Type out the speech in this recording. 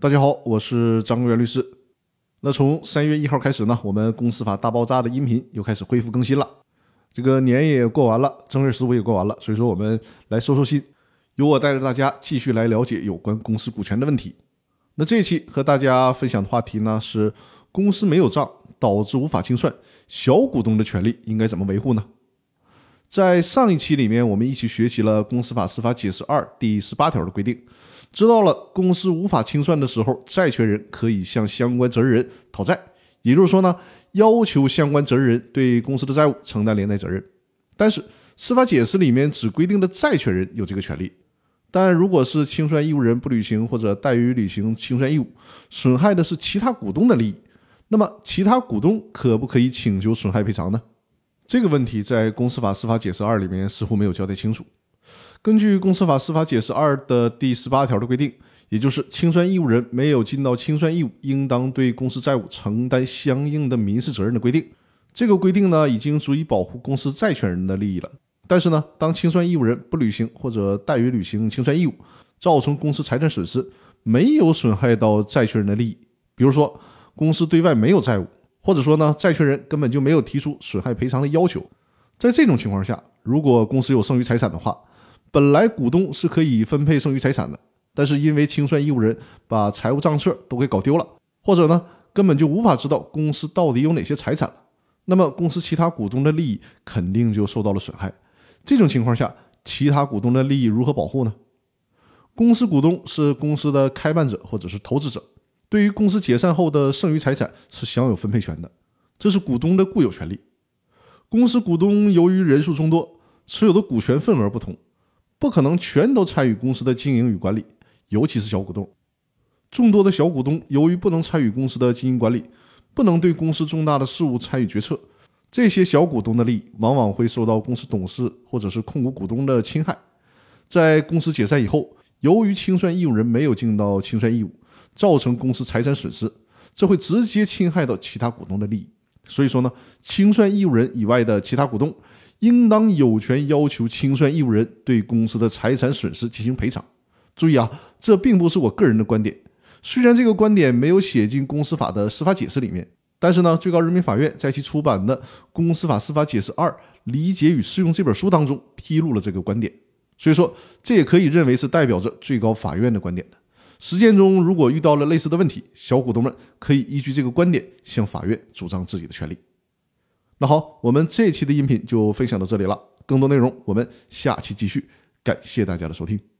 大家好，我是张国元律师。那从三月一号开始呢，我们公司法大爆炸的音频又开始恢复更新了。这个年也过完了，正月十五也过完了，所以说我们来收收心，由我带着大家继续来了解有关公司股权的问题。那这一期和大家分享的话题呢是公司没有账导致无法清算，小股东的权利应该怎么维护呢？在上一期里面，我们一起学习了《公司法司法解释二》第十八条的规定。知道了，公司无法清算的时候，债权人可以向相关责任人讨债，也就是说呢，要求相关责任人对公司的债务承担连带责任。但是司法解释里面只规定了债权人有这个权利，但如果是清算义务人不履行或者怠于履行清算义务，损害的是其他股东的利益，那么其他股东可不可以请求损害赔偿呢？这个问题在公司法司法解释二里面似乎没有交代清楚。根据《公司法司法解释二》的第十八条的规定，也就是清算义务人没有尽到清算义务，应当对公司债务承担相应的民事责任的规定。这个规定呢，已经足以保护公司债权人的利益了。但是呢，当清算义务人不履行或者怠于履行清算义务，造成公司财产损失，没有损害到债权人的利益，比如说公司对外没有债务，或者说呢，债权人根本就没有提出损害赔偿的要求，在这种情况下，如果公司有剩余财产的话，本来股东是可以分配剩余财产的，但是因为清算义务人把财务账册都给搞丢了，或者呢根本就无法知道公司到底有哪些财产了，那么公司其他股东的利益肯定就受到了损害。这种情况下，其他股东的利益如何保护呢？公司股东是公司的开办者或者是投资者，对于公司解散后的剩余财产是享有分配权的，这是股东的固有权利。公司股东由于人数众多，持有的股权份额不同。不可能全都参与公司的经营与管理，尤其是小股东。众多的小股东由于不能参与公司的经营管理，不能对公司重大的事务参与决策，这些小股东的利益往往会受到公司董事或者是控股股东的侵害。在公司解散以后，由于清算义务人没有尽到清算义务，造成公司财产损失，这会直接侵害到其他股东的利益。所以说呢，清算义务人以外的其他股东。应当有权要求清算义务人对公司的财产损失进行赔偿。注意啊，这并不是我个人的观点。虽然这个观点没有写进公司法的司法解释里面，但是呢，最高人民法院在其出版的《公司法司法解释二：理解与适用》这本书当中披露了这个观点。所以说，这也可以认为是代表着最高法院的观点的。实践中如果遇到了类似的问题，小股东们可以依据这个观点向法院主张自己的权利。那好，我们这期的音频就分享到这里了。更多内容，我们下期继续。感谢大家的收听。